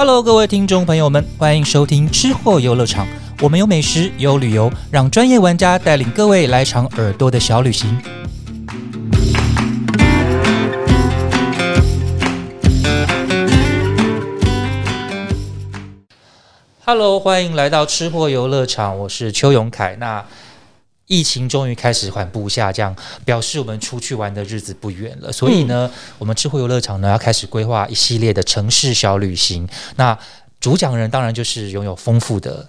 Hello，各位听众朋友们，欢迎收听吃货游乐场。我们有美食，有旅游，让专业玩家带领各位来场耳朵的小旅行。Hello，欢迎来到吃货游乐场，我是邱永凯。那疫情终于开始缓步下降，表示我们出去玩的日子不远了。所以呢，我们智慧游乐场呢要开始规划一系列的城市小旅行。那主讲人当然就是拥有丰富的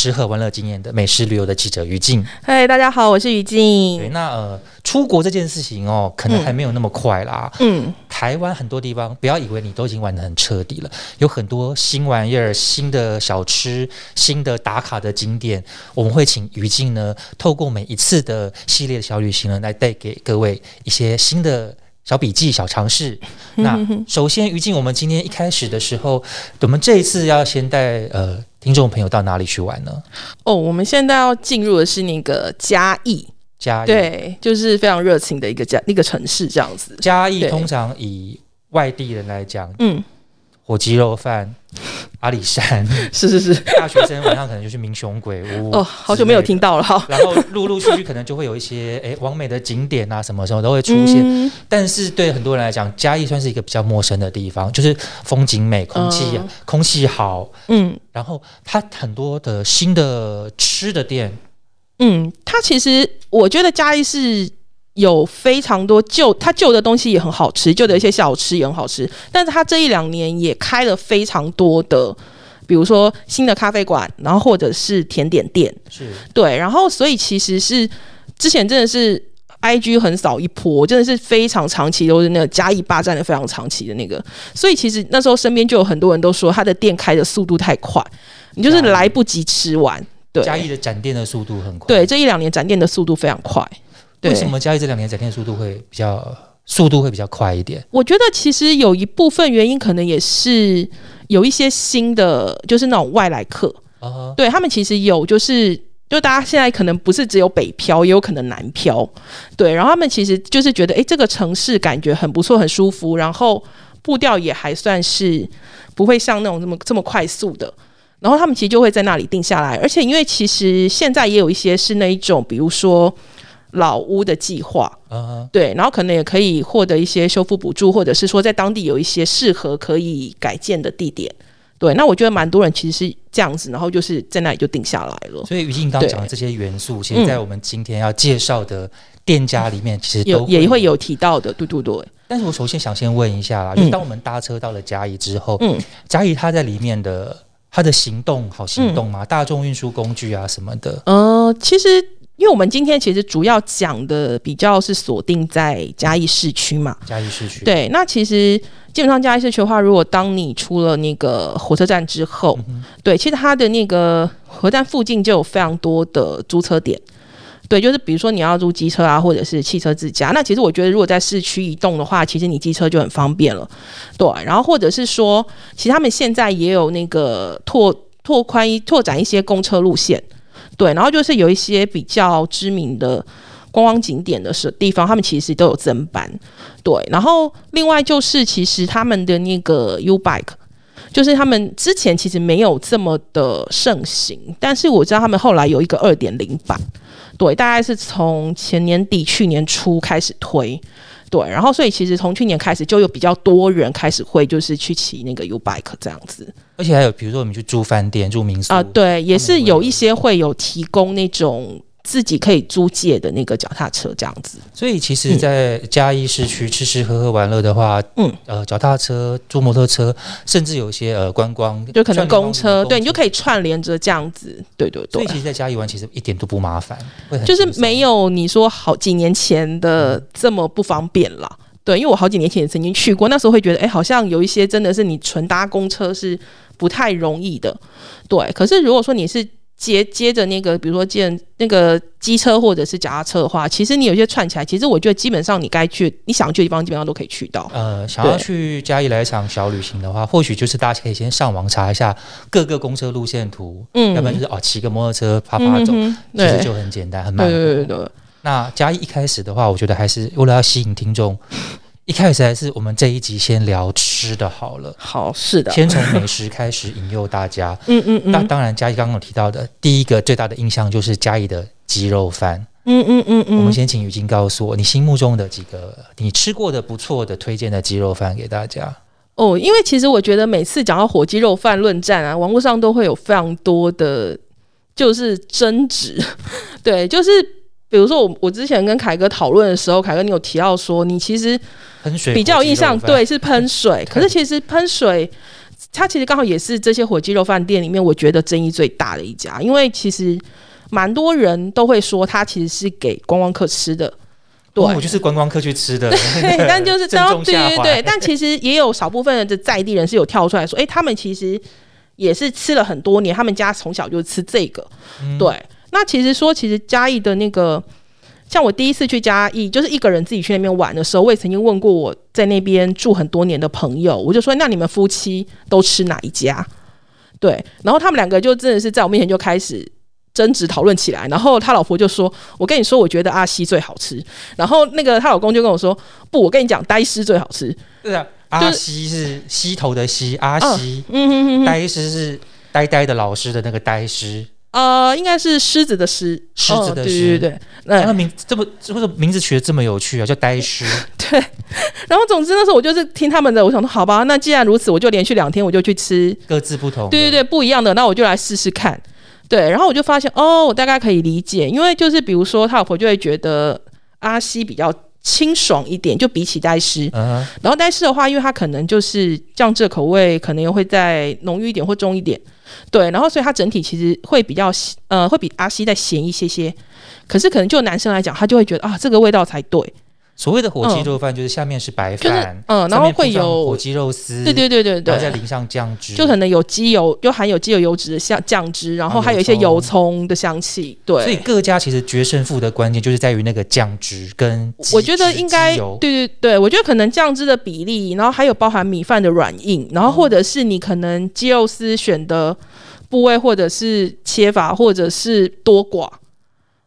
吃喝玩乐经验的美食旅游的记者于静。嗨，大家好，我是于对，静。那呃，出国这件事情哦，可能还没有那么快啦。嗯，台湾很多地方，不要以为你都已经玩得很彻底了，有很多新玩意儿、新的小吃、新的打卡的景点，我们会请于静呢，透过每一次的系列小旅行呢，来带给各位一些新的。小笔记、小尝试。那首先，于静，我们今天一开始的时候，我们这一次要先带呃听众朋友到哪里去玩呢？哦，我们现在要进入的是那个嘉义，嘉义。对，就是非常热情的一个嘉那个城市这样子。嘉义通常以外地人来讲，嗯，火鸡肉饭、阿里山，是是是。大学生晚上可能就去民雄鬼屋。哦，好久没有听到了哈。然后陆陆续续可能就会有一些哎完美的景点啊，什么时候都会出现。嗯但是对很多人来讲，嘉义算是一个比较陌生的地方，就是风景美、空气、嗯空气好，嗯然后它很多的新的吃的店，嗯，它其实我觉得嘉义是有非常多旧，它旧的东西也很好吃，旧的一些小吃也很好吃。但是它这一两年也开了非常多的，比如说新的咖啡馆，然后或者是甜点店。是对，然后所以其实是之前真的是 I G 很少一波，真的是非常长期都是那个嘉义霸占的非常长期的那个，所以其实那时候身边就有很多人都说他的店开的速度太快，你就是来不及吃完。对，嘉义的展店的速度很快。对，，这一两年展店的速度非常快。对为什么交易这两年展店速度会比较速度会比较快一点？我觉得其实有一部分原因可能也是有一些新的，就是那种外来客，啊，对他们其实有就是。就大家现在可能不是只有北漂，也有可能南漂，对。然后他们其实就是觉得，诶，这个城市感觉很不错，很舒服，然后步调也还算是不会像那种这么这么快速的。然后他们其实就会在那里定下来，而且因为其实现在也有一些是那一种，比如说老屋的计划，啊，对，然后可能也可以获得一些修复补助，或者是说在当地有一些适合可以改建的地点。对，那我觉得蛮多人其实是这样子，然后就是在那里就定下来了。所以于静刚讲的这些元素，其实在我们今天要介绍的店家里面，其实都有也会。有提到的，对对对，但是我首先想先问一下啦，嗯就是当我们搭车到了嘉义之后，嗯，嘉义它在里面的它的行动好行动吗？大众运输工具啊什么的，呃，其实因为我们今天其实主要讲的比较是锁定在嘉义市区嘛，嘉义市区。对，那其实基本上嘉义市区的话，如果当你出了那个火车站之后，对，其实它的那个火车站附近就有非常多的租车点。对，就是比如说你要租机车啊，或者是汽车自驾。那其实我觉得，如果在市区移动的话，其实你机车就很方便了。对，然后或者是说，其实他们现在也有那个拓拓宽一拓展一些公车路线。对，然后就是有一些比较知名的观光景点的是地方，他们其实都有增班。对，然后另外就是其实他们的那个 U Bike，就是他们之前其实没有这么的盛行，但是我知道他们后来有一个二点零版，对，大概是从前年底去年初开始推。对，然后所以其实从去年开始就有比较多人开始会就是去骑那个 U bike 这样子。而且还有比如说我们去住饭店、住民宿啊、对，也是有一些会有提供那种自己可以租借的那个脚踏车这样子。所以其实，在嘉义市区吃吃喝喝玩乐的话，嗯，呃，脚踏车、租摩托车，甚至有一些呃观光，就可能公车，对你就。可以串联着这样子，对对对所以，其实，在嘉义玩其实一点都不麻烦，会就是没有你说好几年前的这么不方便啦。对，因为我好几年前也曾经去过，那时候会觉得，哎，好像有一些真的是你纯搭公车是不太容易的。对，可是如果说你是接接着那个，比如说接那个机车或者是脚踏车的话，其实你有些串起来，其实我觉得基本上你该去你想去的地方，基本上都可以去到。呃，想要去嘉义来一场小旅行的话，或许就是大家可以先上网查一下各个公车路线图，嗯要不然就是哦骑个摩托车啪啪走，嗯其实就很简单，很慢对。对对对，那嘉义一开始的话，我觉得还是为了要吸引听众，一开始还是我们这一集先聊吃的好了，好，是的，先从美食开始引诱大家。嗯嗯嗯，那当然，嘉义刚刚有提到的第一个最大的印象就是嘉义的鸡肉饭。嗯嗯嗯嗯，我们先请雨晶告诉我你心目中的几个你吃过的不错的推荐的鸡肉饭给大家。哦，因为其实我觉得每次讲到火鸡肉饭论战啊，网络上都会有非常多的，就是争执。对，就是比如说我我之前跟凯哥讨论的时候，凯哥你有提到说你其实喷水比较有印象，对，是喷水。可是其实喷水，它其实刚好也是这些火鸡肉饭店里面，我觉得争议最大的一家，因为其实蛮多人都会说它其实是给观光客吃的。对，哦我就是观光客去吃的，对，但就是 正然后对对对，但其实也有少部分的在地人是有跳出来说，哎、他们其实也是吃了很多年，他们家从小就吃这个。嗯对，那其实说，其实嘉义的那个，像我第一次去嘉义，就是一个人自己去那边玩的时候，我也曾经问过我在那边住很多年的朋友，我就说，那你们夫妻都吃哪一家？对，然后他们两个就真的是在我面前就开始。争执讨论起来，然后他老婆就说：“我跟你说，我觉得阿西最好吃。”然后那个她老公就跟我说：“不，我跟你讲，呆师最好吃。对啊，阿西是西头的西，阿西”嗯哼哼哼，呆师是呆呆的老师的那个呆师，呃，应该是狮子的狮，狮子的哦对狮对对对，那那名这么或者名字取得这么有趣啊，叫呆狮。对，然后总之那时候我就是听他们的，我想说好吧，那既然如此，我就连续两天我就去吃，各自不同。对对对，不一样的，那我就来试试看。对，然后我就发现哦，我大概可以理解，因为就是比如说他老婆就会觉得阿西比较清爽一点，就比起呆师。嗯哼，然后呆师的话，因为它可能就是酱汁的口味可能又会再浓郁一点或重一点，对，然后所以它整体其实会比较呃会比阿西再咸一些些。可是可能就男生来讲，他就会觉得啊这个味道才对，所谓的火鸡肉饭就是下面是白就是饭，嗯，然上后会有火有鸡肉丝，对对对对然后再。淋上酱汁，就可能有鸡油，又含有鸡油油脂的像酱汁，然后还有一些油葱的香气。对。所以，各家其实决胜负的关键就是在于那个酱汁跟鸡我觉得汁应该对对对，我觉得可能酱汁的比例，然后还有包含米饭的软硬，然后或者是你可能鸡肉丝选的部位，或者是切法，或者是多寡，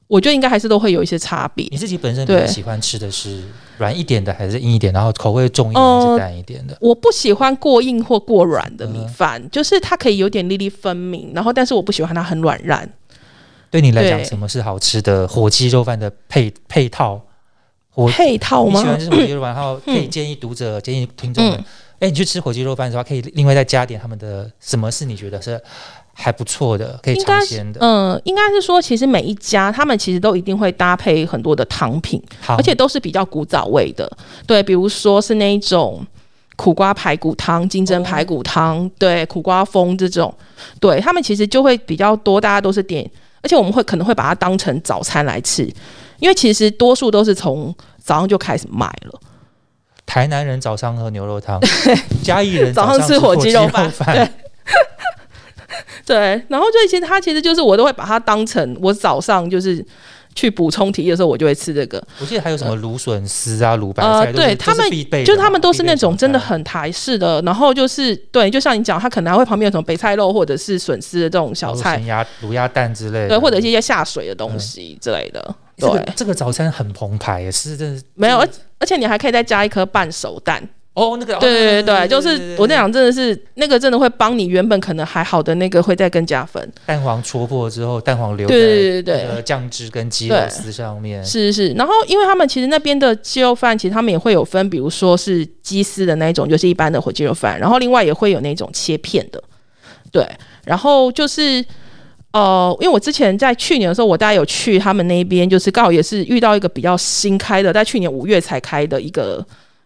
我觉得应该还是都会有一些差别你。自己本身比较喜欢吃的是软一点的还是硬一点，然后口味重一点还呃是淡一点的？我不喜欢过硬或过软的米嗯饭，就是它可以有点粒粒分明，然后但是我不喜欢它很软烂。对你来讲，什么是好吃的火鸡肉饭的配配套？火配套吗你喜？欢吃火鸡肉饭，然后可以建议读者、建议听众们，嗯哎、你去吃火鸡肉饭的话，可以另外再加点他们的什么是你觉得是还不错的，可以尝鲜的。嗯，应该是说，其实每一家他们其实都一定会搭配很多的汤品，好，而且都是比较古早味的。对，比如说是那一种苦瓜排骨汤、金针排骨汤，对，苦瓜风这种，对他们其实就会比较多，大家都是点，而且我们会可能会把它当成早餐来吃，因为其实多数都是从早上就开始卖了。台南人早上喝牛肉汤，嘉义人早上吃吃火鸡肉饭对对，然后就其实它其实就是我都会把它当成我早上就是去补充体力的时候，我就会吃这个。我记得还有什么芦笋丝啊、芦白呃菜，对他们必备，就他们都是那种真的很台式的，然后就是对，就像你讲，它可能还会旁边有什么北菜肉或者是笋丝的这种小菜卤，鸭、卤鸭蛋之类的，对，或者是一些下水的东西之类的。这个对，这个早餐很澎湃耶，是真的是没有，而而且你还可以再加一颗半熟蛋。哦，那个对对对就是我在讲，真的是那个真的会帮你原本可能还好的那个会再更加分。蛋黄戳破之后，蛋黄留在对对对。酱汁跟鸡肉丝上面，是是，然后因为他们其实那边的鸡肉饭，其实他们也会有分，比如说是鸡丝的那一种，就是一般的火鸡肉饭，然后另外也会有那种切片的，对，然后就是呃，因为我之前在去年的时候，我大概有去他们那边，就是刚好也是遇到一个比较新开的，在去年五月才开的一个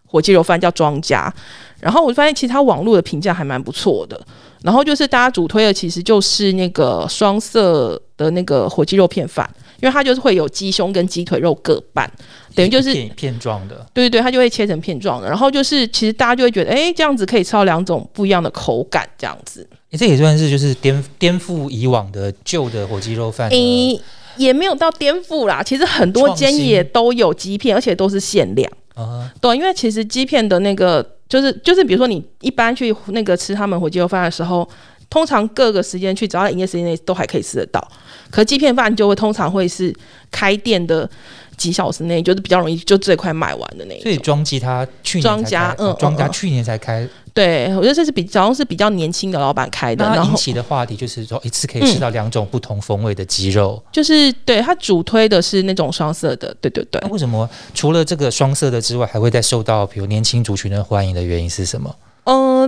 火鸡肉饭，叫庄家，然后我就发现其实它网络的评价还蛮不错的。然后就是大家主推的，其实就是那个双色的那个火鸡肉片饭，因为它就是会有鸡胸跟鸡腿肉各半，等于就是片片状的，对对对，它就会切成片状的。然后就是其实大家就会觉得，哎，这样子可以吃到两种不一样的口感，这样子。你这也算是就是颠颠覆以往的旧的火鸡肉饭的诶，也没有到颠覆啦，其实很多间也都有鸡片，而且都是限量。啊，对，因为其实鸡片的那个，就是就是，比如说你一般去那个吃他们火鸡肉饭的时候，通常各个时间去，只要在营业时间内都还可以吃得到。可鸡片饭就会通常会是开店的几小时内，就是比较容易就最快卖完的那一种。所以庄记他去年庄家嗯庄家去年才开，对，我觉得这是比好像是比较年轻的老板开的，引然后起的话题就是说一次可以吃到两种不同风味的鸡肉。就是对他主推的是那种双色的，对对对那。为什么除了这个双色的之外，还会再受到比如年轻族群的欢迎的原因是什么？嗯、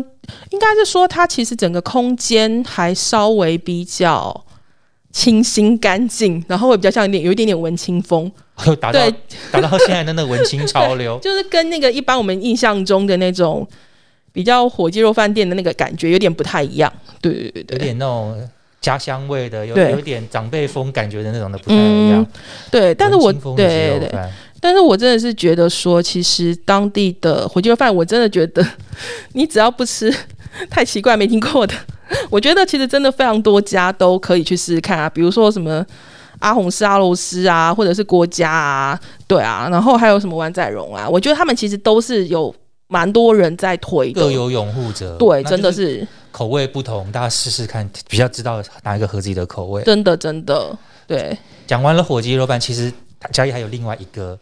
应该是说它其实整个空间还稍微比较清新干净，然后会比较像一点有一点点文青风，有达到对，达到现在的那个文青潮流。就是跟那个一般我们印象中的那种比较火鸡肉饭店的那个感觉有点不太一样。对对对有，点那种家乡味的，有有点长辈风感觉的那种的不太一样。对，但是我文青风的鸡对对，但是我真的是觉得说，其实当地的火鸡肉饭，我真的觉得 你只要不吃太奇怪没听过的，我觉得其实真的非常多家都可以去试试看啊，比如说什么。阿红斯、阿罗斯啊，或者是郭家啊，对啊，然后还有什么湾仔荣啊，我觉得他们其实都是有蛮多人在推的，各有拥护者，对，真的是。是口味不同，大家试试看，比较知道哪一个合自己的口味。真的真的，对，讲完了火鸡肉饭，其实嘉义还有另外一个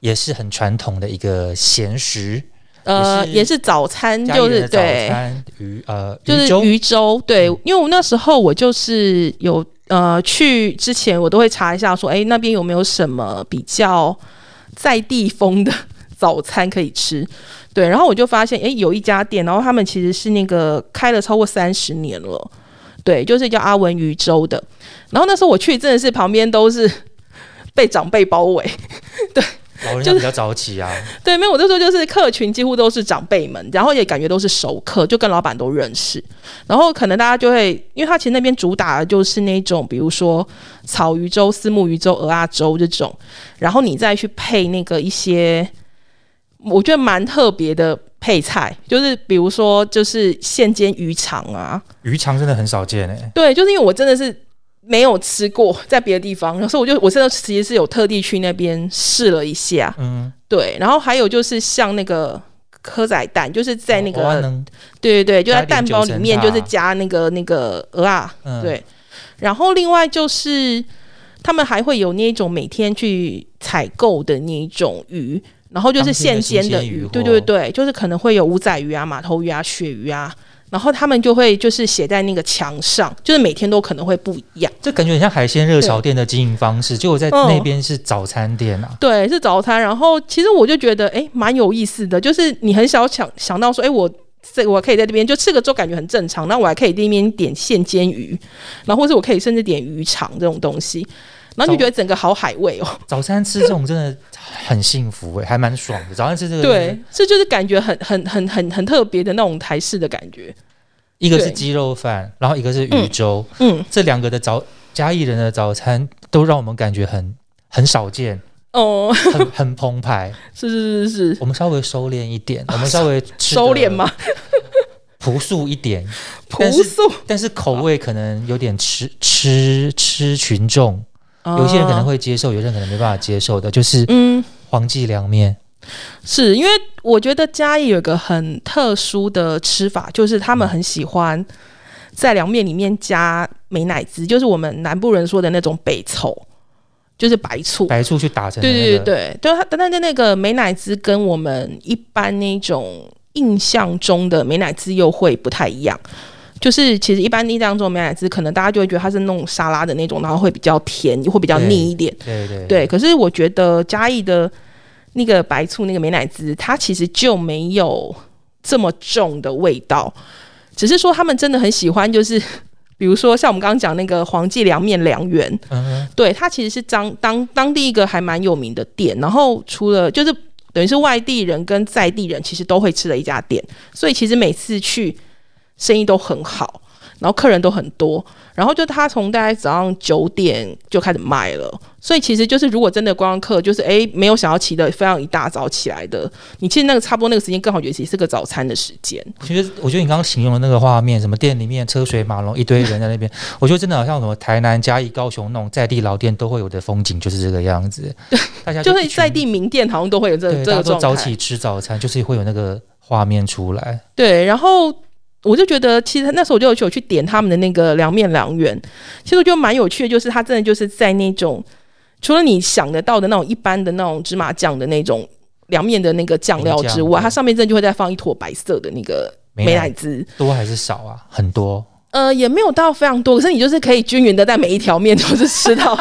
也是很传统的一个咸食，呃，也是早餐，就是对，餐鱼呃就是鱼粥，对，嗯。因为我那时候我就是有呃去之前我都会查一下说，哎，那边有没有什么比较在地风的早餐可以吃？对，然后我就发现，哎，有一家店，然后他们其实是那个开了超过三十年了，对，就是叫阿文鱼粥的。然后那时候我去，真的是旁边都是 被长辈包围，对老人家比较早起啊，对，没有，我就说就是客群几乎都是长辈们，然后也感觉都是熟客，就跟老板都认识。然后可能大家就会，因为他其实那边主打的就是那种，比如说草鱼粥、丝木鱼粥、鹅啊粥这种，然后你再去配那个一些，我觉得蛮特别的配菜，就是比如说就是现煎鱼肠啊，鱼肠真的很少见哎。对，就是因为我真的是没有吃过在别的地方，然后所以我就我真的其实是有特地去那边试了一下。嗯，对，然后还有就是像那个蚵仔蛋，就是在那个、对对对，就在蛋包里面就是加那个那个鹅啊，嗯对。然后另外就是他们还会有那种每天去采购的那种鱼，然后就是现煎的鱼，对对对，就是可能会有五仔鱼啊、马头鱼啊、鳕鱼啊。然后他们就会就是写在那个墙上，就是每天都可能会不一样。这感觉很像海鲜热炒店的经营方式，就我在嗯那边是早餐店啊。对，是早餐。然后其实我就觉得，哎，蛮有意思的，就是你很少想想到说，哎，我这我可以在这边就吃个粥，感觉很正常。那我还可以在那边点现煎鱼，然后或者我可以甚至点鱼肠这种东西，然后你就觉得整个好海味哦。早餐吃这种真的很幸福哎、还蛮爽的。早餐吃这个，对，，这就是感觉很很很很很特别的那种台式的感觉。一个是鸡肉饭，然后一个是鱼粥，嗯，这两个的早嘉义人的早餐都让我们感觉很很少见，哦，很很澎湃。是是是是是，我们稍微收敛一点，我们稍微收敛吗？朴素一点，朴素，但是口味可能有点吃吃吃群众，有些人可能会，接受，有些人可能没办法接受的，就是嗯。黄记凉面。是因为我觉得嘉义有一个很特殊的吃法，就是他们很喜欢在凉面里面加美乃滋，就是我们南部人说的那种北凑，就是白醋。白醋去打成那个，对对对，就它但是那个美乃滋跟我们一般那种印象中的美乃滋又会不太一样。就是其实一般印象中的美乃滋，可能大家就会觉得它是那种沙拉的那种，然后会比较甜，会比较腻一点。对对对，可是我觉得嘉义的那个白醋那个美乃滋，它其实就没有这么重的味道，只是说他们真的很喜欢，就是 比如说像我们刚刚讲那个黄记凉面凉园，对，它其实是当当当地一个还蛮有名的店，然后除了就是等于是外地人跟在地人其实都会吃的一家店，所以其实每次去生意都很好，然后客人都很多，然后就他从大概早上九点就开始卖了，所以其实就是如果真的观光客就是诶没有想要起的非常一大早起来的，你其实那个差不多那个时间刚好也其实是个早餐的时间，其实，我觉得你刚刚形容的那个画面，什么店里面车水马龙，一堆人在那边，我觉得真的好像什么台南、嘉义、高雄那种在地老店都会有的风景，就是这个样子。大家就是在地名店好像都会有这，这个状态。都早起吃早餐，就是会有那个画面出来。对，然后我就觉得，其实那时候我就有去点他们的那个凉面凉圆，其实我觉得蛮有趣的，就是它真的就是在那种除了你想得到的那种一般的那种芝麻酱的那种凉面的那个酱料之外，它上面真的就会再放一坨白色的那个美乃滋。多还是少啊？很多。呃，也没有到非常多，可是你就是可以均匀的在每一条面都是吃到，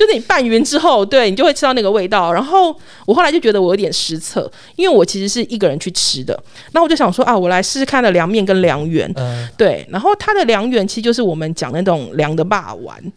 就是你拌匀之后，对你就会吃到那个味道。然后我后来就觉得我有点失策，因为我其实是一个人去吃的，那我就想说啊，我来试试看的凉面跟凉圆，嗯、对，然后它的凉圆其实就是我们讲那种凉的霸丸，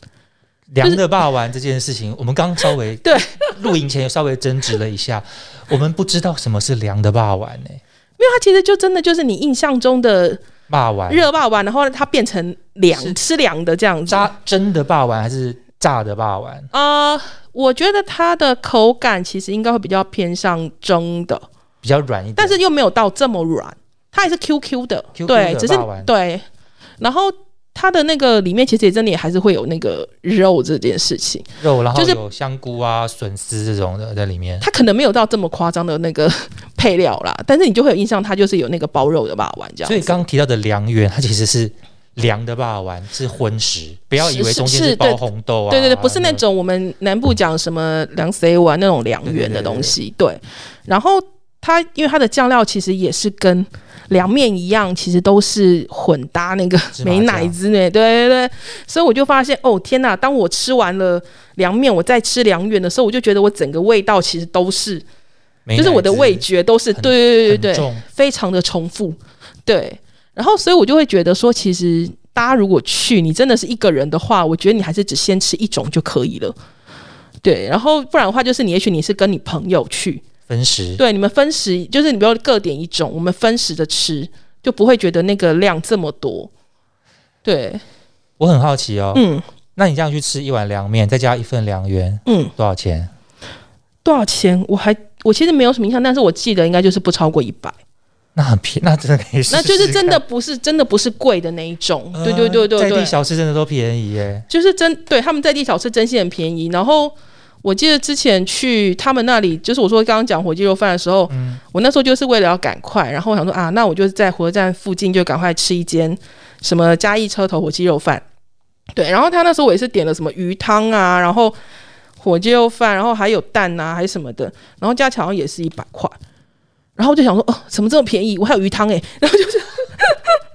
凉的霸丸这件事情，我们刚稍微 对。录影前有稍微争执了一下，我们不知道什么是凉的霸丸呢、因为它其实就真的就是你印象中的霸丸。热霸丸，然后它变成凉吃凉的这样子。它真的霸丸还是炸的霸丸？啊、我觉得它的口感其实应该会比较偏向蒸的，比较软一点，但是又没有到这么软，它还是 QQ 的 QQ 对，只是对，然后它的那个里面其实也真的也还是会有那个肉这件事情，肉，然后就是有香菇啊、笋丝这种的在里面。它可能没有到这么夸张的那个 配料啦，但是你就会有印象，它就是有那个包肉的霸丸这样。所以刚刚提到的良缘，它其实是凉的霸丸，是荤食，不要以为中间包红豆啊。对对对，不是那种我们南部讲什么凉 C 碗那种凉圆的东西。对，然后它因为它的酱料其实也是跟凉面一样，其实都是混搭那个美乃滋呢。对对对，所以我就发现哦天哪！当我吃完了凉面，我再吃凉圆的时候，我就觉得我整个味道其实都是，就是我的味觉都是对对对对对，非常的重复。对，然后所以我就会觉得说，其实大家如果去，你真的是一个人的话，我觉得你还是只先吃一种就可以了。对，然后不然的话，就是你也许你是跟你朋友去，分食。对，你们分食，就是你不要各点一种，我们分食着吃，就不会觉得那个量这么多。对，我很好奇哦，嗯那你这样去吃一碗凉面，再加一份凉圆，嗯，多少钱？多少钱？我还我其实没有什么印象，但是我记得应该就是不超过一百，那很便，那真的可以试试那就是真的。不是真的不是贵的那一种。呃对对对对对在地，小吃真的都便宜耶。就是真对他们在地小吃真心很便宜。然后我记得之前去他们那里，就是我说刚刚讲火鸡肉饭的时候，嗯我那时候就是为了要赶快，然后我想说啊，那我就是在火车站附近就赶快吃一间什么嘉义车头火鸡肉饭。对，然后他那时候我也是点了什么鱼汤啊，然后火鸡肉饭，然后还有蛋啊，还是什么的，然后加起来好像也是一百块。然后我就想说，哦，怎么这么便宜？我还有鱼汤诶、然后就是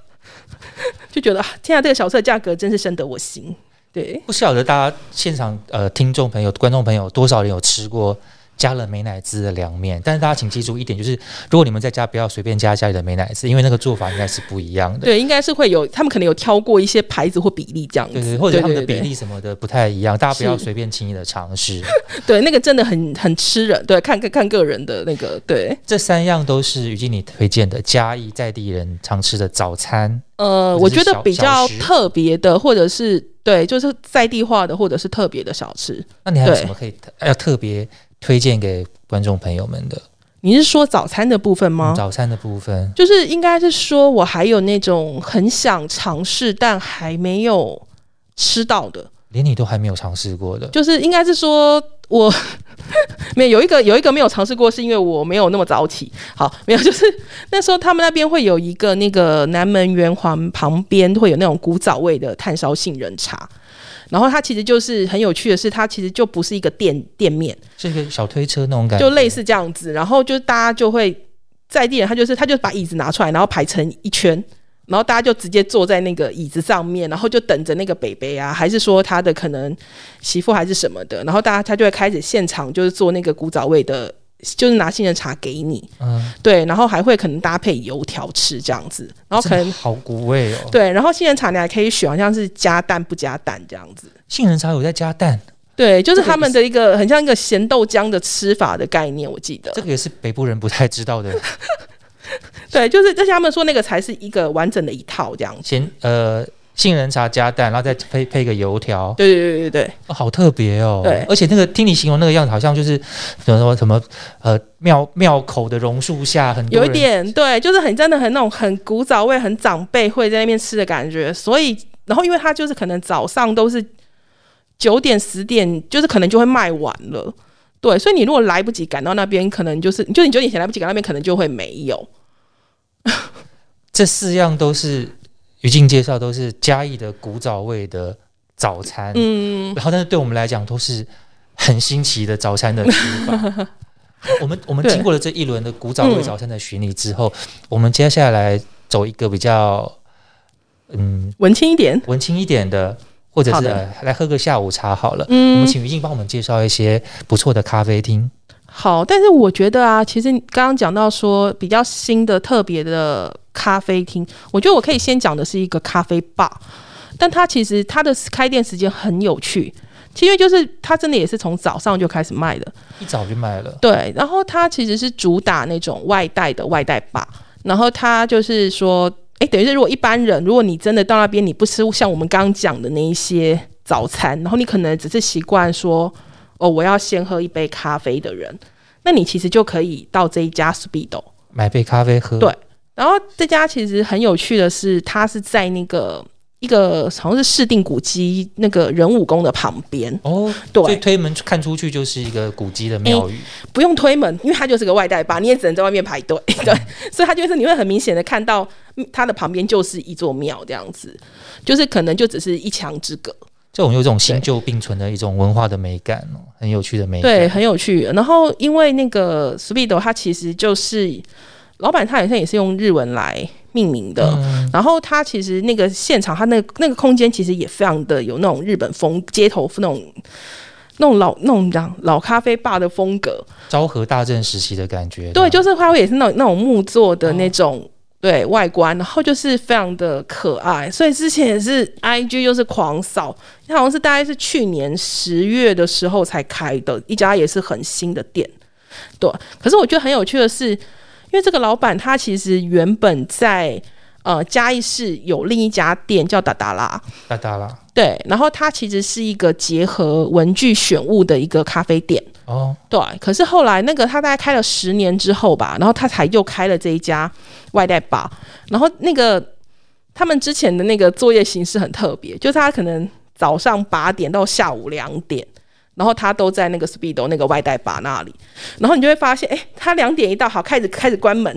就觉得啊，天啊，这个小吃的价格真是深得我心。对，不晓得大家现场呃听众朋友、观众朋友多少人有吃过加了美乃滋的凉面？但是大家请记住一点，就是如果你们在家不要随便加家里的美乃滋，因为那个做法应该是不一样的。对，应该是会有，他们可能有挑过一些牌子或比例这样子，对对，或者他们的比例什么的不太一样，大家不要随便轻易的尝试。对，那个真的很很吃人，对，看看看个人的那个，对，这三样都是于经理推荐的嘉义在地人常吃的早餐。呃，我觉得比较特别的，或者是对，就是在地化的，或者是特别的小吃。那你还有什么可以特要特别推荐给观众朋友们的？你是说早餐的部分吗？嗯早餐的部分，就是应该是说我还有那种很想尝试但还没有吃到的，连你都还没有尝试过的，就是应该是说我 没有有一个有一个没有尝试过，是因为我没有那么早起。好，没有，就是那时候他们那边会有一个那个南门圆环旁边会有那种古早味的炭烧杏仁茶。然后它其实就是很有趣的是，它其实就不是一个店店面，是一个小推车那种感觉，就类似这样子。然后就大家就会在地人，他就是他就把椅子拿出来，然后排成一圈，然后大家就直接坐在那个椅子上面，然后就等着那个北北啊，还是说他的可能媳妇还是什么的，然后大家他就会开始现场就是做那个古早味的，就是拿杏仁茶给你，嗯，对，然后还会可能搭配油条吃这样子，然后可能。好古味哦。对，然后杏仁茶你还可以选，好像是加蛋不加蛋这样子。杏仁茶有在加蛋，对，就是他们的一个很像一个咸豆浆的吃法的概念，我记得。这个也是北部人不太知道的。对，就是而且他们说那个才是一个完整的一套这样子。咸呃杏仁茶加蛋，然后再配配个油条，对对对对对，哦好特别哦。对而且那个听你形容那个样子，好像就是什么什么呃庙庙口的榕树下，很多有一点对，就是很真的很那种很古早味、很长辈会在那边吃的感觉。所以，然后因为它就是可能早上都是九点十点，就是可能就会卖完了。对，所以你如果来不及赶到那边，可能就是 就你九点前来不及赶到那边，可能就会没有。这四样都是于静介绍，都是嘉义的古早味的早餐。嗯，然后，但是对我们来讲都是很新奇的早餐的吃法。我们我们经过了这一轮的古早味早餐的巡礼之后，我们接下来走一个比较嗯文青一点。文青一点的，或者是呃来喝个下午茶好了。嗯我嗯们，请于静帮我们介绍一些不错的咖啡厅。好，但是我觉得啊，其实你刚刚讲到说比较新的、特别的咖啡厅，我觉得我可以先讲的是一个咖啡吧，但它其实它的开店时间很有趣，其实因为就是它真的也是从早上就开始卖的，一早就卖了，对，然后它其实是主打那种外带的外带吧，然后它就是说，哎，等于是如果一般人，如果你真的到那边你不吃像我们刚刚讲的那一些早餐，然后你可能只是习惯说，哦，我要先喝一杯咖啡的人，那你其实就可以到这一家 Speedo。买杯咖啡喝。对然后这家其实很有趣的是，它是在那个一个好像是市定古迹那个人武宫的旁边，哦，对所以对，推门看出去就是一个古迹的庙宇。不用推门，因为它就是个外带吧，你也只能在外面排队，对，所以它就是你会很明显的看到嗯它的旁边就是一座庙这样子，就是可能就只是一墙之隔，这种有一种新旧并存的一种文化的美感哦，很有趣的美感。对，很有趣。然后因为那个 Speedo 它其实就是老板，他好像也是用日文来命名的。嗯，然后他其实那个现场，他那个那个空间其实也非常的有那种日本风街头那种那种老那种讲老咖啡吧的风格。昭和大正时期的感觉。对，就是它会也是那种那种木做的那种、对外观，然后就是非常的可爱。所以之前也是 I G 就是狂扫，它好像是大概是去年十月的时候才开的一家也是很新的店。对，可是我觉得很有趣的是，因为这个老板他其实原本在呃嘉义市有另一家店叫达达拉，达达拉。对，然后他其实是一个结合文具选物的一个咖啡店。哦，对，可是后来那个他大概开了十年之后吧，然后他才又开了这一家外带吧。然后那个他们之前的那个作业形式很特别，就是他可能早上八点到下午两点，然后他都在那个 Speedo 那个外带吧那里，然后你就会发现，哎，他两点一到，好开始开始关门，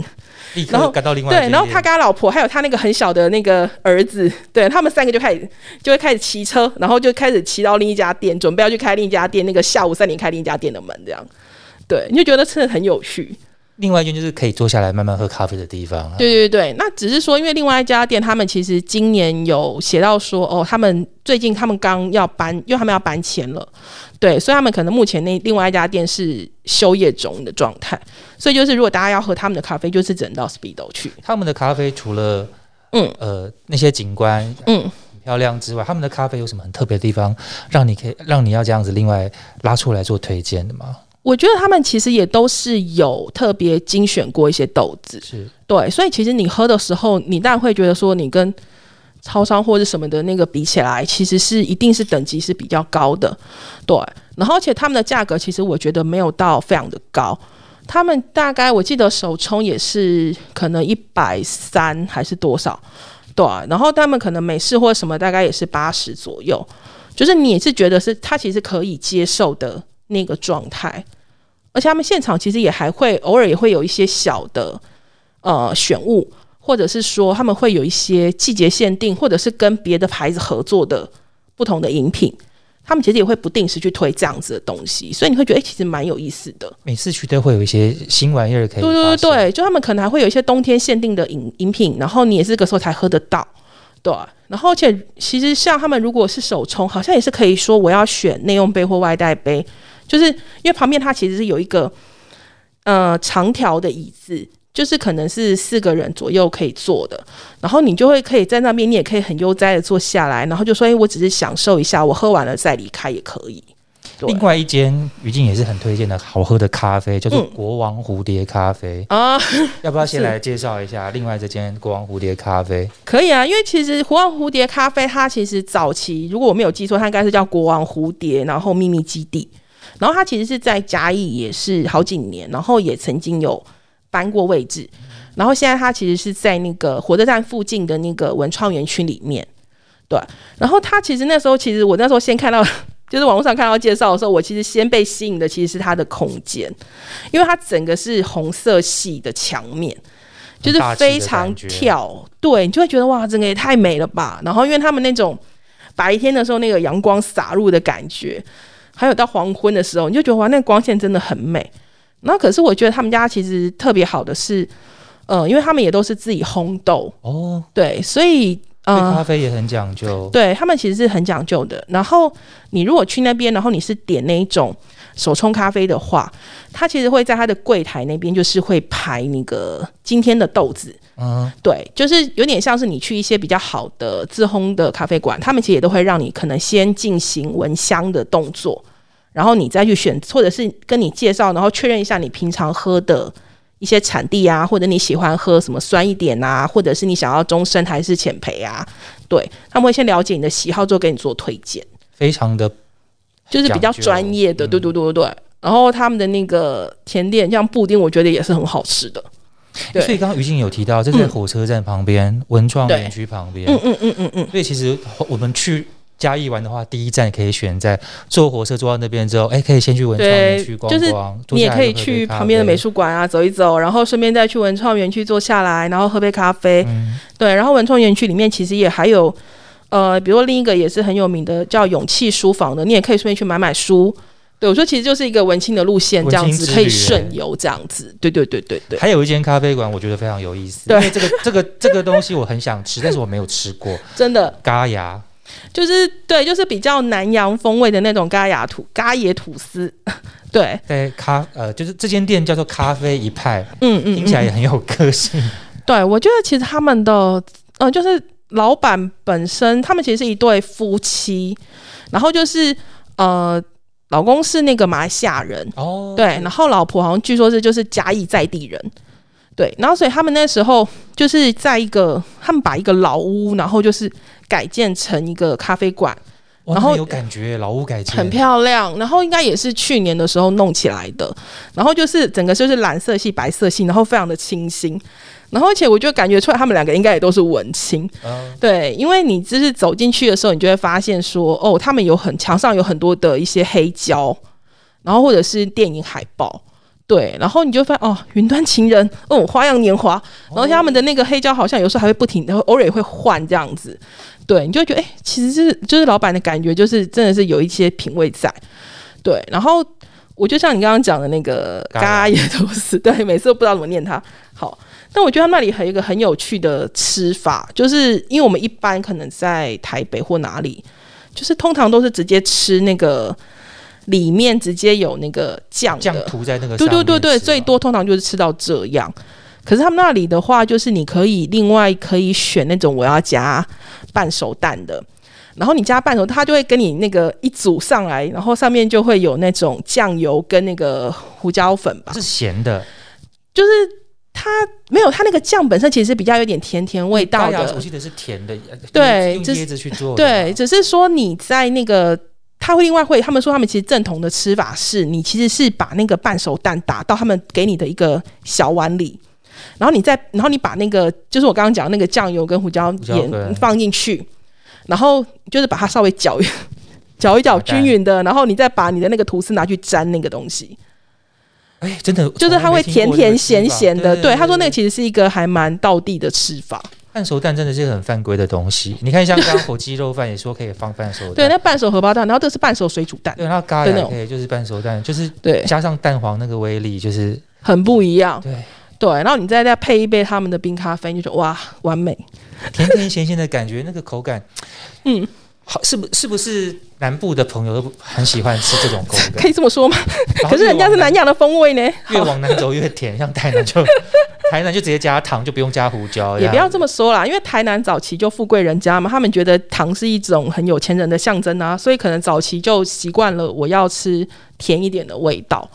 立然后刻赶到另外一对，然后他跟他老婆还有他那个很小的那个儿子，对他们三个就开始就会开始骑车，然后就开始骑到另一家店，准备要去开另一家店，那个下午三点开另一家店的门，这样，对，你就觉得真的很有趣。另外一间就是可以坐下来慢慢喝咖啡的地方啊。对对对，那只是说，因为另外一家店，他们其实今年有写到说，哦，他们最近他们刚要搬，因为他们要搬迁了，对，所以他们可能目前那另外一家店是休业中的状态，所以就是如果大家要喝他们的咖啡，就是只能到 Speedo 去。他们的咖啡除了嗯呃那些景观嗯，漂亮之外，他们的咖啡有什么很特别的地方，让你可以让你要这样子另外拉出来做推荐的吗？我觉得他们其实也都是有特别精选过一些豆子，是对，所以其实你喝的时候，你当然会觉得说你跟超商或者什么的那个比起来，其实是一定是等级是比较高的，对。然后而且他们的价格其实我觉得没有到非常的高，他们大概我记得首冲也是可能一百三还是多少，对。然后他们可能美式或什么大概也是八十左右，就是你也是觉得是它其实可以接受的那个状态。而且他们现场其实也还会偶尔也会有一些小的呃选物，或者是说他们会有一些季节限定，或者是跟别的牌子合作的不同的饮品，他们其实也会不定时去推这样子的东西，所以你会觉得哎、诶其实蛮有意思的。每次去都会有一些新玩意儿可以对对对对，就他们可能还会有一些冬天限定的饮饮品，然后你也是这个时候才喝得到，对。然后而且其实像他们如果是手冲，好像也是可以说我要选内用杯或外带杯，就是因为旁边它其实是有一个呃长条的椅子。就是可能是四个人左右可以坐的，然后你就会可以在那边，你也可以很悠哉的坐下来，然后就说：“哎、我只是享受一下，我喝完了再离开也可以。”另外一间于静也是很推荐的好喝的咖啡，叫做嗯国王蝴蝶咖啡。啊，要不要先来介绍一下另外这间国王蝴蝶咖啡？可以啊，因为其实国王蝴蝶咖啡，它其实早期如果我没有记错，它应该是叫国王蝴蝶，然后秘密基地，然后他其实是在嘉义也是好几年，然后也曾经有搬过位置，然后现在他其实是在那个火车站附近的那个文创园区里面，对，然后他其实那时候其实我那时候先看到。就是网络上看到介绍的时候，我其实先被吸引的其实是它的空间，因为它整个是红色系的墙面，就是非常跳，对你就会觉得哇，整个也太美了吧。然后因为他们那种白天的时候那个阳光洒入的感觉，还有到黄昏的时候，你就觉得哇，那个光线真的很美。那可是我觉得他们家其实特别好的是，呃，因为他们也都是自己烘豆，哦，对，所以对呃咖啡也很讲究。对他们其实是很讲究的。然后你如果去那边，然后你是点那一种手冲咖啡的话，他其实会在他的柜台那边就是会排那个今天的豆子。嗯，对，就是有点像是你去一些比较好的自烘的咖啡馆，他们其实也都会让你可能先进行闻香的动作，然后你再去选，或者是跟你介绍，然后确认一下你平常喝的一些产地啊，或者你喜欢喝什么酸一点啊，或者是你想要中深还是浅焙啊，对他们会先了解你的喜好之后给你做推荐，非常的就是比较专业的，对对对对对。然后他们的那个甜点，像布丁，我觉得也是很好吃的。对。所以刚刚于静有提到，这在嗯。火车站旁边，文创园区旁边。嗯嗯嗯嗯嗯，所以其实我们去嘉义玩的话，第一站可以选在坐火车坐到那边之后，哎，可以先去文创园区逛就是逛，你也可以去旁边的美术馆啊走一走，然后顺便再去文创园区坐下来，然后喝杯咖啡。嗯对，然后文创园区里面其实也还有，呃，比如说另一个也是很有名的叫勇气书房的，你也可以顺便去买买书。对我说，其实就是一个文青的路线，这样子可以顺游，这样子。对对对对对。还有一间咖啡馆，我觉得非常有意思，对因为这个这个这个东西我很想吃，但是我没有吃过真的嘎牙。就是对，就是比较南洋风味的那种咖雅吐咖野吐司。对，对咖呃，就是这间店叫做咖啡一派，嗯嗯，听起来嗯也很有个性。对，我觉得其实他们的呃，就是老板本身，他们其实是一对夫妻，然后就是呃，老公是那个马来西亚人，哦，对，然后老婆好像据说是就是嘉义在地人，对，然后所以他们那时候就是在一个，他们把一个老屋，然后就是改建成一个咖啡馆，哇，然后有感觉，老屋改建。很漂亮，然后应该也是去年的时候弄起来的，然后就是整个就是蓝色系、白色系，然后非常的清新，然后而且我就感觉出来他们两个应该也都是文青，嗯对，因为你就是走进去的时候，你就会发现说，哦，他们有很墙上有很多的一些黑胶，然后或者是电影海报。对，然后你就发现哦，云端情人，哦，花样年华，然后他们的那个黑胶好像有时候还会不停，然后偶尔也会换这样子，对，你就会觉得哎，其实是就是老板的感觉，就是真的是有一些品味在，对，然后我就像你刚刚讲的那个嘎嘎也都是，对，每次都不知道怎么念它，好，但我觉得他那里还有一个很有趣的吃法，就是因为我们一般可能在台北或哪里，就是通常都是直接吃那个里面直接有那个酱酱的，涂在那个对对对对，最多通常就是吃到这样。可是他们那里的话，就是你可以另外可以选那种我要加半熟蛋的，然后你加半熟，他就会跟你那个一组上来，然后上面就会有那种酱油跟那个胡椒粉吧，是咸的。就是它没有它那个酱本身其实比较有点甜甜味道的。我，记得是甜的，对用椰子去做的对，只是说你在那个。他会另外会，他们说他们其实正统的吃法是，你其实是把那个半熟蛋打到他们给你的一个小碗里，然后你再，然后你把那个就是我刚刚讲的那个酱油跟胡椒盐放进去，然后就是把它稍微搅一搅 一搅均匀的，然后你再把你的那个吐司拿去沾那个东西，哎，真的就是它会甜甜咸咸的。对，他说那个其其实是一个还蛮道地的吃法。半熟蛋真的是很犯规的东西。你看，像刚刚火鸡肉饭也说可以放半熟蛋，对，那半熟荷包蛋，然后这是半熟水煮蛋，对，然后嘎对那种。牙可以就是半熟蛋，就是对，加上蛋黄那个威力，就是很不一样。对对，然后你再再配一杯他们的冰咖啡，你就觉得哇，完美。甜甜咸咸的感觉，那个口感，嗯，好，是不是不是南部的朋友都很喜欢吃这种口感？可以这么说吗？可是人家是南洋的风味呢。越往南走越甜，像台南就 台南就直接加糖，就不用加胡椒，也不要这么么说啦，因为台南早期就富贵人家嘛，他们觉得糖是一种很有钱人的象征啊，所以可能早期就习惯了我要吃甜一点的味道。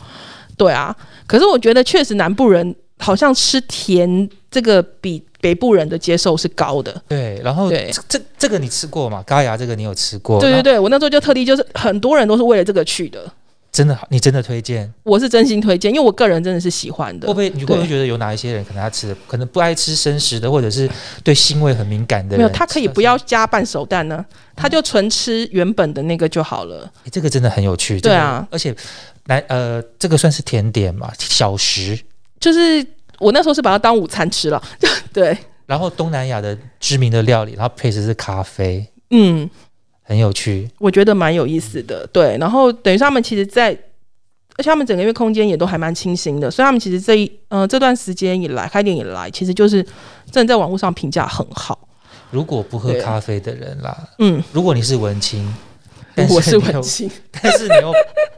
对啊，可是我觉得确实南部人好像吃甜这个比北部人的接受是高的。对。然后对这这这个你吃过吗？高牙这个你有吃过？那对对对，我那时候就特地就是很多人都是为了这个去的。真的你真的推荐？我是真心推荐，因为我个人真的是喜欢的会不。会你会不会觉得有哪一些人可能他吃可能不爱吃生食的，或者是对腥味很敏感的人？没有，他可以不要加半熟蛋呢，他就纯吃原本的那个就好了。诶这个真的很有趣。对啊而且来呃，这个算是甜点嘛，小食。就是我那时候是把它当午餐吃了，对，然后东南亚的知名的料理，然后配的是咖啡，嗯，很有趣。我觉得蛮有意思的。对，然后等于是他们其实，在而且他们整个月空间也都还蛮清新的，所以他们其实这一呃这段时间以来开店以来，其实就是真的在网络上评价很好。如果不喝咖啡的人啦，嗯，如果你是文青，我是你又文青，但是你又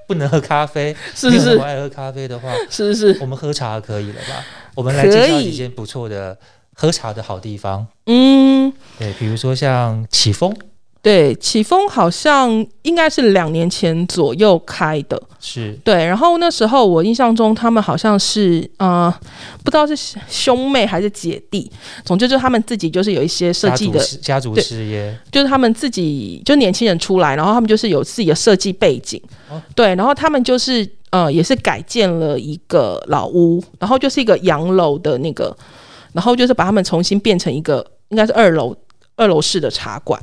不能喝咖啡，是是你又不爱喝咖啡的话，是是，我们喝茶可以了吧？我们来介绍几间不错的喝茶的好地方。嗯，对，比如说像启丰，对，启丰好像应该是两年前左右开的，是。对。然后那时候我印象中，他们好像是呃，不知道是兄妹还是姐弟，总之就是他们自己就是有一些设家计的，族家族事业，就是他们自己就年轻人出来，然后他们就是有自己的设计背景，哦。对，然后他们就是呃也是改建了一个老屋，然后就是一个洋楼的那个，然后就是把他们重新变成一个应该是二楼二楼式的茶馆，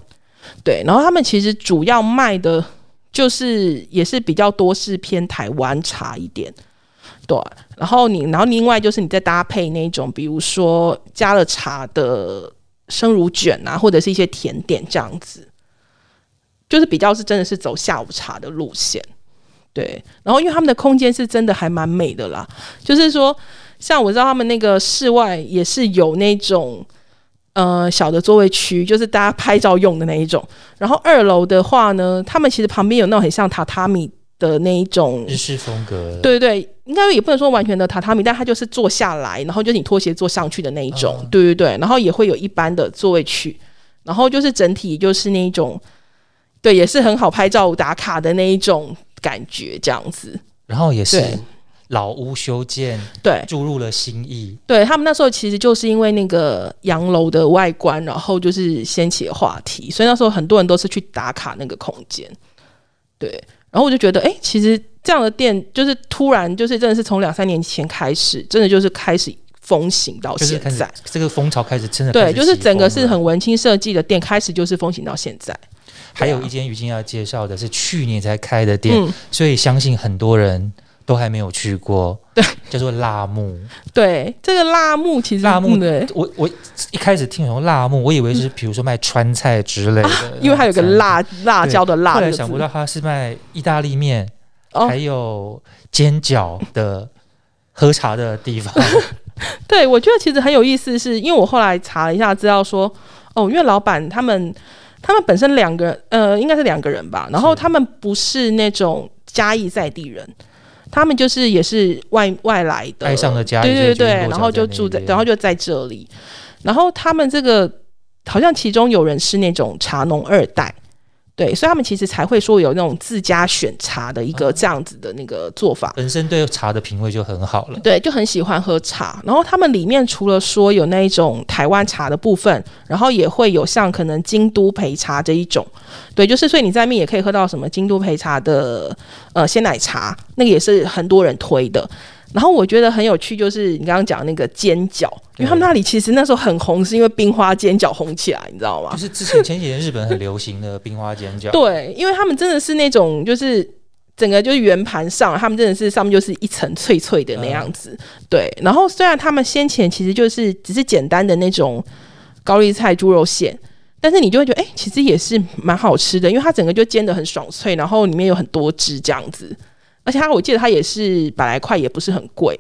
对，然后他们其实主要卖的就是也是比较多是偏台湾茶一点。对，然后你，然后另外就是你再搭配那种，比如说加了茶的生乳卷啊，或者是一些甜点这样子，就是比较是真的是走下午茶的路线。对，然后因为他们的空间是真的还蛮美的啦，就是说，像我知道他们那个室外也是有那种呃小的座位区，就是大家拍照用的那一种。然后二楼的话呢，他们其实旁边有那种很像榻榻米的那一种日式风格，对对对，应该也不能说完全的榻榻米，但它就是坐下来，然后就是你拖鞋坐上去的那一种，嗯对对对，然后也会有一般的座位区，然后就是整体就是那一种，对，也是很好拍照打卡的那一种感觉，这样子。然后也是对老屋修建，对注入了新意。对，他们那时候其实就是因为那个洋楼的外观，然后就是掀起了话题，所以那时候很多人都是去打卡那个空间。对，然后我就觉得，哎，其实这样的店就是突然就是真的是从两三年前开始，真的就是开始风行到现在。这个风潮开始真的对，就是整个是很文青设计的店，开始就是风行到现在。还有一间于静要介绍的是去年才开的店，嗯，所以相信很多人都还没有去过。对，叫做辣木。对，这个辣木其实辣木的，我我一开始听成辣木，我以为是比如说卖川菜之类的，嗯因为它有个辣辣椒的。辣后来想不到它是卖意大利面，哦还有煎饺的喝茶的地方。对，我觉得其实很有意思是，因为我后来查了一下资料说，哦，因为老板他们他们本身两个人，呃，应该是两个人吧，然后他们不是那种嘉义在地人，他们就是也是外外来的，爱上了家对对对，然后就住在，然后就在这里，然后他们这个好像其中有人是那种茶农二代。对，所以他们其实才会说有那种自家选茶的一个哦这样子的那个做法。本身对茶的品味就很好了。对，就很喜欢喝茶。然后他们里面除了说有那一种台湾茶的部分，然后也会有像可能京都焙茶这一种。对，就是所以你在面也可以喝到什么京都焙茶的呃鲜奶茶，那个也是很多人推的。然后我觉得很有趣，就是你刚刚讲那个煎饺，因为他们那里其实那时候很红，是因为冰花煎饺红起来，你知道吗就？是之前前几年日本很流行的冰花煎饺，对，因为他们真的是那种就是。整个就是圆盘上，他们真的是上面就是一层脆脆的那样子，对。然后虽然他们先前其实就是只是简单的那种高丽菜猪肉馅，但是你就会觉得，哎、其实也是蛮好吃的，因为它整个就煎的很爽脆，然后里面有很多汁这样子，而且它我记得它也是百来块，也不是很贵。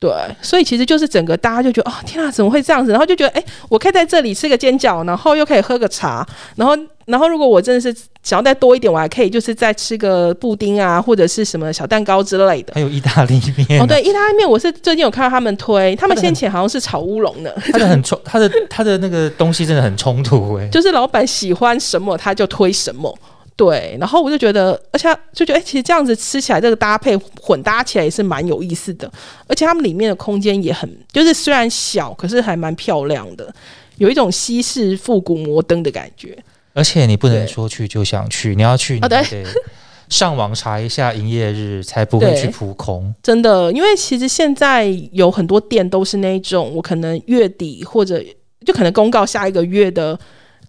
对，所以其实就是整个大家就觉得哦，天啊，怎么会这样子？然后就觉得，哎，我可以在这里吃个煎饺，然后又可以喝个茶，然后，然后如果我真的是想要再多一点，我还可以就是再吃个布丁啊，或者是什么小蛋糕之类的。还有意大利面、啊哦，，对，意大利面我是最近有看到他们推，他们先前好像是炒乌龙的，他的很冲，他的他的那个东西真的很冲突哎、就是老板喜欢什么他就推什么。对，然后我就觉得，而且就觉得，哎、其实这样子吃起来，这个搭配混搭起来也是蛮有意思的。而且他们里面的空间也很，就是虽然小，可是还蛮漂亮的，有一种西式复古摩登的感觉。而且你不能说去就想去，你要去你得 上网查一下营业日，才不会去扑空。真的，因为其实现在有很多店都是那种，我可能月底或者就可能公告下一个月的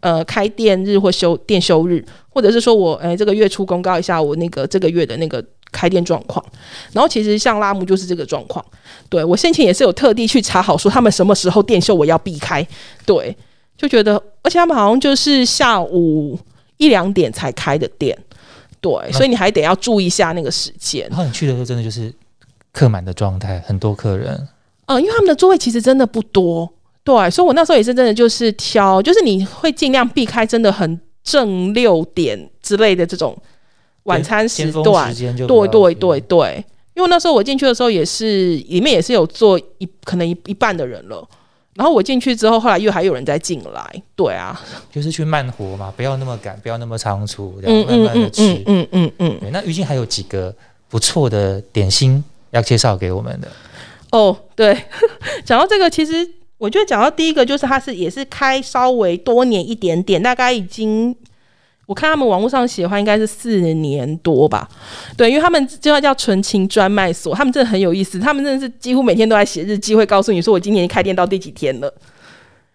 呃开店日或休店休日，或者是说我哎这个月初公告一下我那个这个月的那个开店状况。然后其实像拉姆就是这个状况，对我先前也是有特地去查好说他们什么时候店秀我要避开，对，就觉得而且他们好像就是下午。一两点才开的店，对，所以你还得要注意一下那个时间。然后你去的时候真的就是客满的状态，很多客人。嗯，因为他们的座位其实真的不多，对，所以我那时候也是真的就是挑，就是你会尽量避开真的很正六点之类的这种晚餐时段时。间就对对对对，因为那时候我进去的时候也是里面也是有坐一可能一一半的人了。然后我进去之后，后来又还有人再进来，对啊，就是去慢活嘛，不要那么赶，不要那么仓促，这嗯样慢嗯慢的吃。嗯嗯嗯嗯嗯，对，那于静还有几个不错的点心要介绍给我们的。哦，对，讲到这个，其实我觉得讲到第一个就是它是也是开稍微多年一点点，大概已经我看他们网络上写的话，应该是四年多吧。对，因为他们就要叫纯情专卖所，他们真的很有意思，他们真的是几乎每天都在写日记，会告诉你说我今年开店到第几天了。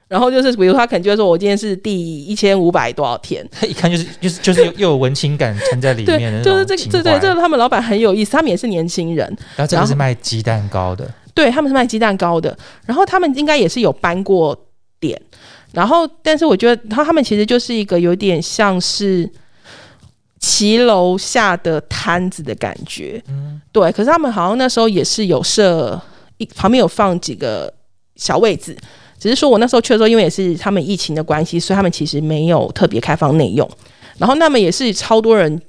然后就是，比如他可能就会说，我今天是第一千五百多少天，一看就是就是就是又又有文青感掺在里面就是这个，对对，怀这个他们老板很有意思，他们也是年轻人，然后这个是卖鸡蛋糕的，对，他们是卖鸡蛋糕的，然后他们应该也是有搬过点，然后但是我觉得，然后他们其实就是一个有点像是骑楼下的摊子的感觉，嗯，对。可是他们好像那时候也是有设一旁边有放几个小位置，只是说我那时候去的时候，因为也是他们疫情的关系，所以他们其实没有特别开放内用，然后那么也是超多人。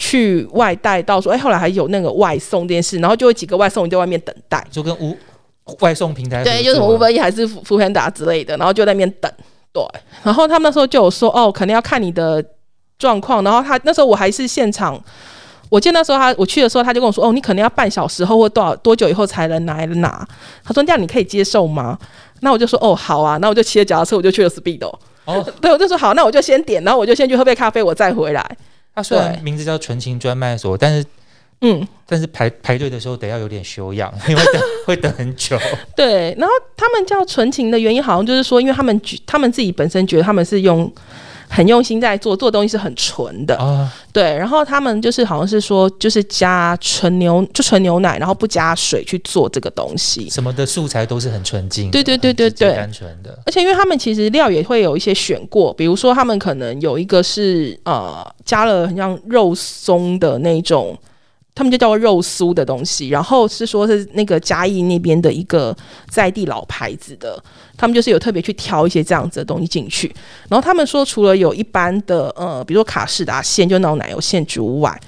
去外带到说，哎，后来还有那个外送这件事，然后就有几个外送人在外面等待，就跟无外送平台对，就是什么作 Uber E 还是福福平达之类的，然后就在那边等。对，然后他们那时候就有说，哦，可能要看你的状况。然后他那时候我还是现场，我记得那时候他我去的时候，他就跟我说，哦，你可能要半小时后或多少多久以后才能来拿。他说这样你可以接受吗？那我就说，哦，好啊。那我就骑着脚踏车，我就去了 Speedo。哦，对，我就说好，那我就先点，然后我就先去喝杯咖啡，我再回来。它虽然名字叫纯情专卖所，但是嗯，但是排排队的时候得要有点修养，因为等 会等很久。对，然后他们叫纯情的原因，好像就是说，因为他们他们自己本身觉得他们是用很用心在做，做的东西是很纯的，啊，对。然后他们就是好像是说，就是加纯牛就纯牛奶，然后不加水去做这个东西。什么的素材都是很纯净对，对对对对很纯的。而且因为他们其实料也会有一些选过，比如说他们可能有一个是呃加了很像肉松的那种，他们就叫做肉酥的东西，然后是说是那个嘉义那边的一个在地老牌子的，他们就是有特别去挑一些这样子的东西进去。然后他们说，除了有一般的呃，比如说卡士达馅，就那种奶油馅之外，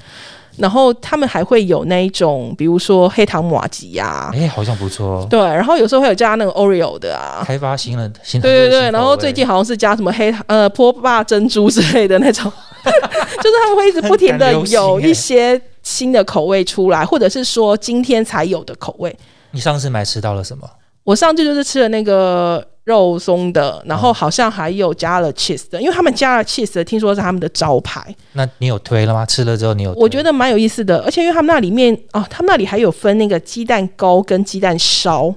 然后他们还会有那一种，比如说黑糖玛吉呀、哎、好像不错哦，对，然后有时候会有加那个 Oreo 的啊，开发新的新对对对，然后最近好像是加什么黑呃波霸珍珠之类的那种，就是他们会一直不停的有欸一些新的口味出来，或者是说今天才有的口味。你上次买吃到了什么？我上次就是吃了那个肉松的，然后好像还有加了 cheese 的，因为他们加了 cheese 的，听说是他们的招牌，那你有推了吗？吃了之后你有推？我觉得蛮有意思的。而且因为他们那里面哦，他们那里还有分那个鸡蛋糕跟鸡蛋烧，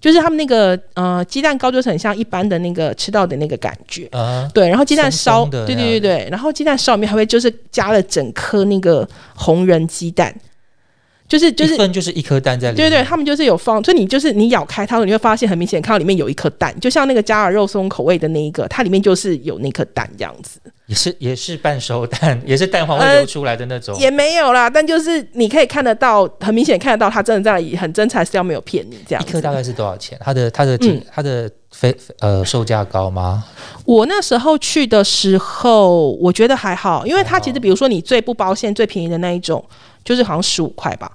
就是他们那个呃鸡蛋糕就是很像一般的那个吃到的那个感觉。啊，对，然后鸡蛋烧，松松对对对对，然后鸡蛋烧里面还会就是加了整颗那个红人鸡蛋，就是就是一份就是一颗蛋在里面。对对，他们就是有放，所以你就是你咬开它，你会发现很明显看到里面有一颗蛋，就像那个加尔肉松口味的那一个，它里面就是有那颗蛋这样子，也是也是半熟蛋，也是蛋黄会呃流出来的那种。也没有啦，但就是你可以看得到，很明显看得到它真的在很真材实料，没有骗你这样。一颗大概是多少钱？它的它的它的非呃售价高吗？我那时候去的时候，我觉得还好，因为它其实比如说你最不包馅、最便宜的那一种，就是好像十五块吧。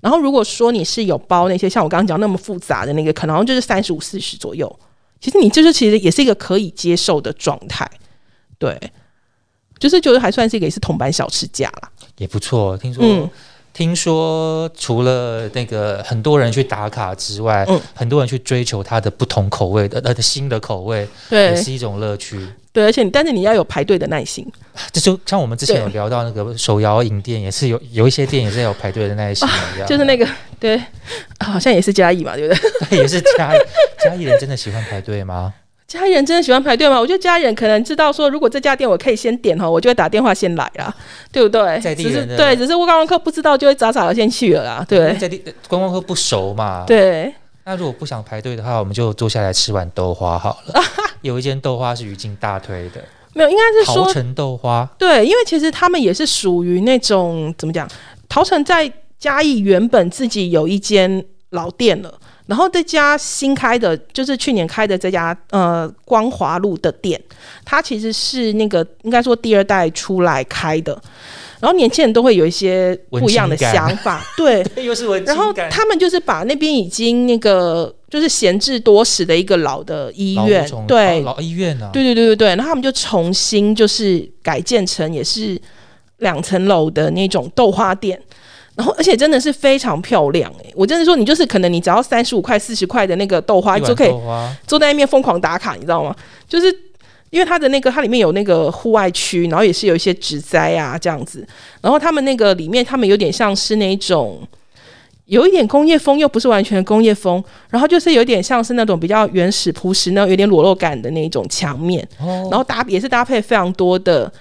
然后如果说你是有包那些像我刚刚讲那么复杂的那个，可能就是三十五、四十左右。其实你就是其实也是一个可以接受的状态，对，就是觉得还算是一个也是铜板小吃价啦。也不错。听说、嗯听说除了那个很多人去打卡之外，嗯很多人去追求它的不同口味的呃的新的口味，对也是一种乐趣。对，而且你但是你要有排队的耐心。这就像我们之前有聊到那个手摇饮店，也是有有一些店也是有排队的耐心的，这样就是那个对，啊好像也是嘉义嘛，对不对？对，也是嘉义嘉义人真的喜欢排队吗？家人真的喜欢排队吗？我觉得家人可能知道说，如果这家店我可以先点哈，我就会打电话先来啦，对不对？在地人的只是对，只是观光客不知道，就会早早的先去了啦，对在地观光客不熟嘛。。对。那如果不想排队的话，我们就坐下来吃碗豆花好了。有一间豆花是于静大推的，没有，应该是桃说城豆花，对，因为其实他们也是属于那种怎么讲，桃城在嘉义原本自己有一间老店了，然后这家新开的，就是去年开的这家呃光华路的店，它其实是那个应该说第二代出来开的，然后年轻人都会有一些不一样的想法，对，又是文然后他们就是把那边已经那个就是闲置多时的一个老的医院，对，老医院啊，对对对对对，然后他们就重新就是改建成也是两层楼的那种豆花店，然后而且真的是非常漂亮诶、我真的说你就是可能你只要三十五块四十块的那个豆花一碗就可以坐在那边疯狂打卡，你知道吗？就是因为它的那个它里面有那个户外区，然后也是有一些植栽啊这样子，然后他们那个里面他们有点像是那种。有一点工业风，又不是完全工业风，然后就是有点像是那种比较原始朴实、那种有点裸露感的那种墙面，哦，然后搭也是搭配非常多的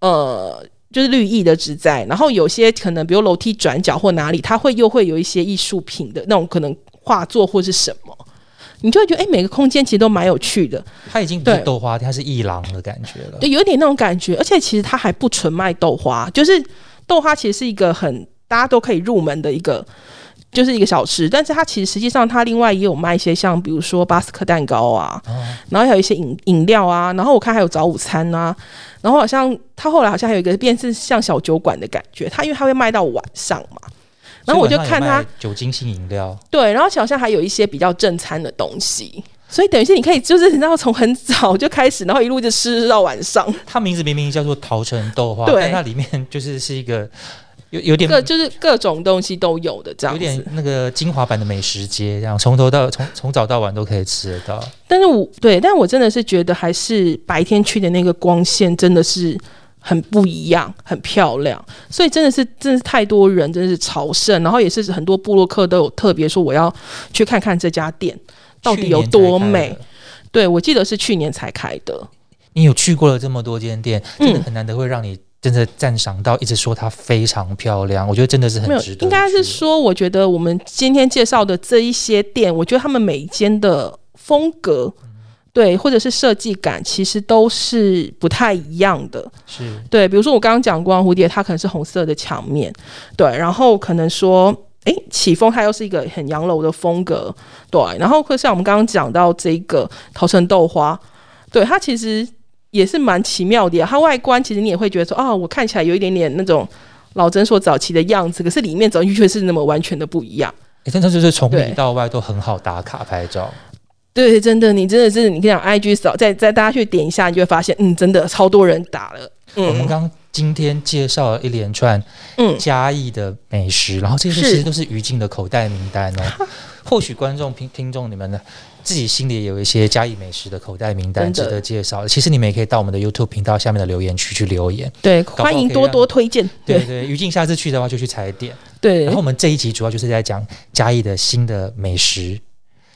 呃，就是绿意的植栽，然后有些可能比如楼梯转角或哪里，它会又会有一些艺术品的那种可能画作或是什么，你就会觉得哎、每个空间其实都蛮有趣的，它已经不是豆花店，它是艺廊的感觉了。对，有一点那种感觉，而且其实它还不纯卖豆花，就是豆花其实是一个很大家都可以入门的一个。就是一个小吃，但是它其实实际上它另外也有卖一些像比如说巴斯克蛋糕啊，哦，然后还有一些饮饮料啊，然后我看还有早午餐啊，然后好像它后来好像还有一个变是像小酒馆的感觉，它因为它会卖到晚上嘛，然后我就看他酒精性饮料，对，然后好像还有一些比较正餐的东西，所以等于是你可以就是你知道从很早就开始，然后一路就吃到晚上，它名字明明叫做桃城豆花，对但它里面就是是一个有有点各就是各种东西都有的这样有点。那个精华版的美食街，这样从头到从从早到晚都可以吃得到。但是我对，但我真的是觉得还是白天去的那个光线真的是很不一样，很漂亮，所以真的是真的是太多人，真的是朝圣，然后也是很多布洛克都有特别说我要去看看这家店到底有多美。对我记得是去年才开的，你有去过了这么多间店，真的嗯很难得会让你真的赞赏到，一直说它非常漂亮。我觉得真的是很值，得。应该是，说，我觉得我们今天介绍的这一些店，我觉得他们每一间的风格。对，或者是设计感，其实都是不太一样的。是对，比如说我刚刚讲过蝴蝶，它可能是红色的墙面，对，然后可能说，诶，起风它又是一个很洋楼的风格，对，然后会像我们刚刚讲到这个桃城豆花，对，它其实也是蛮奇妙的呀，它外观其实你也会觉得说，哦，我看起来有一点点那种老诊所早期的样子，可是里面走进去却是那么完全的不一样。诶真的就是从里到外都很好打卡拍照。对，真的，你真的是，你跟你讲，IG 扫，再再大家去点一下，你就会发现，嗯，真的超多人打了，嗯我们刚今天介绍了一连串嗯，嘉义的美食，然后这些其实都是于静的口袋名单哦。或许观众听听众你们呢自己心里也有一些嘉义美食的口袋名单值得介绍。其实你们也可以到我们的 YouTube 频道下面的留言区去留言。对，欢迎多多推荐，对对，于静下次去的话就去踩点。对然后我们这一集主要就是在讲嘉义的新的美食。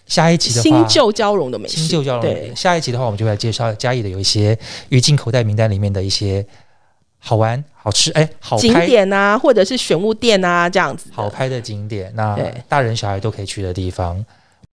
下一集的话，新旧交融的美食，新旧交融对。下一集的话，我们就来介绍嘉义的有一些于进口袋名单里面的一些好玩、好吃、哎好景、点啊，或者是选物店啊，这样子。好拍的景点，那大人小孩都可以去的地方。